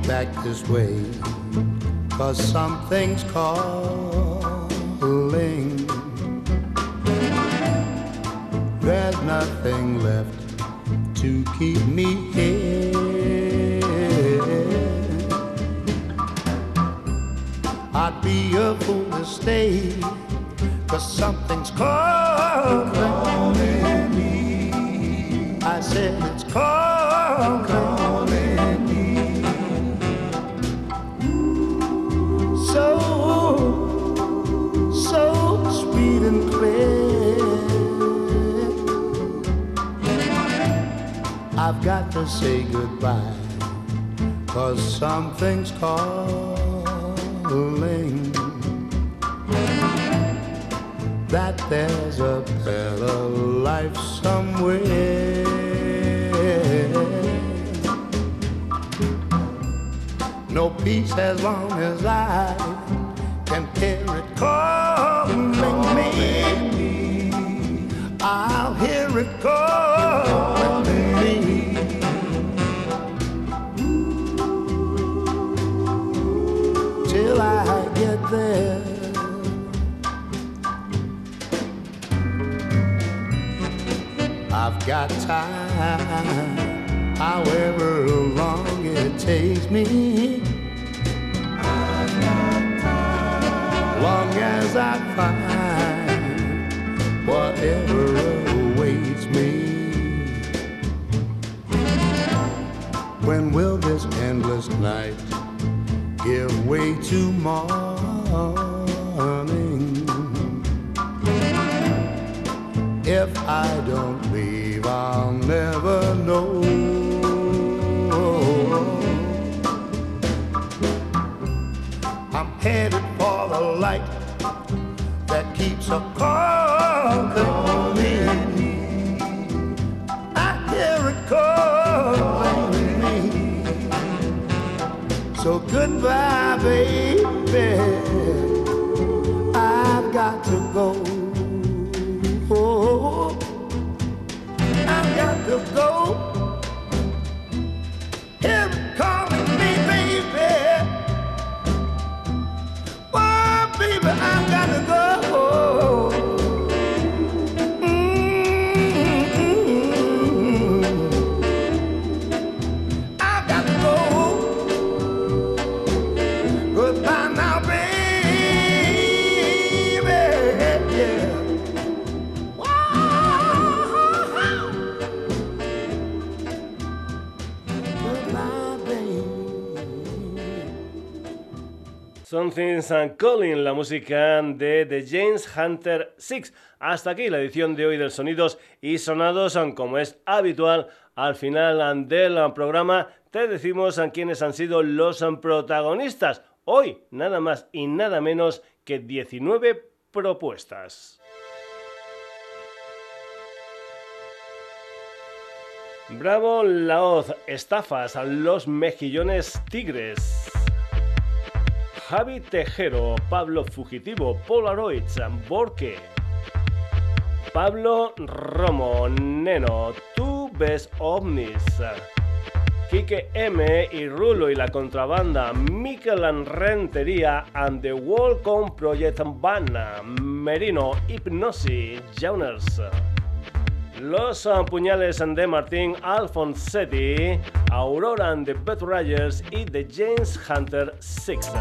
Back this way, cause something's calling. There's nothing left to keep me here. I'd be a fool to stay, cause something's calling, me. I said it's calling. Got to say goodbye, cause something's calling. That there's a better life somewhere. No peace as long as I can hear it calling me. I'll hear it calling got time, however long it takes me. Long as I find whatever awaits me. When will this endless night? give way to morning. If I don't leave, I'll never know. I'm headed for the light that keeps a calling me. I hear it calling. Me. So goodbye, baby. I've got to go. Something's Calling, la música de The James Hunter 6. Hasta aquí la edición de hoy del Sonidos y Sonados, como es habitual. Al final del programa te decimos a quiénes han sido los protagonistas. Hoy, nada más y nada menos que 19 propuestas. Bravo Laoz, estafas, a los mejillones tigres. Javi Tejero, Pablo Fugitivo, Polaroids, Borque, Pablo Romo, Neno, Tú ves ovnis, Kike M y Rulo y la contrabanda Mikel Rentería and the World Project Bana Merino Hypnosis Jauners Los puñales de Martín Alfonsetti Aurora the Beth Rogers y The James Hunter Six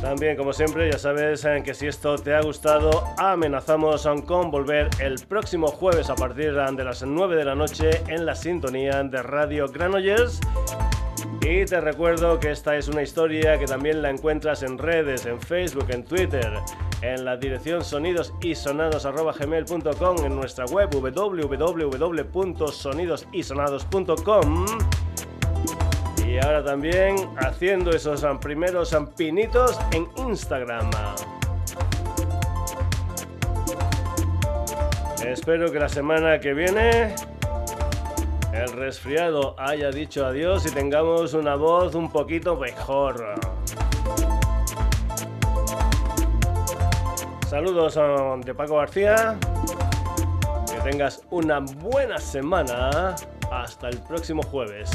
También, como siempre, ya sabes eh, que si esto te ha gustado, amenazamos con volver el próximo jueves a partir de las 9 de la noche en la sintonía de Radio Granollers. Y te recuerdo que esta es una historia que también la encuentras en redes, en Facebook, en Twitter, en la dirección sonidosisonados.gmail.com, en nuestra web www.sonidosisonados.com y ahora también haciendo esos primeros pinitos en Instagram. Espero que la semana que viene el resfriado haya dicho adiós y tengamos una voz un poquito mejor. Saludos de Paco García. Que tengas una buena semana. Hasta el próximo jueves.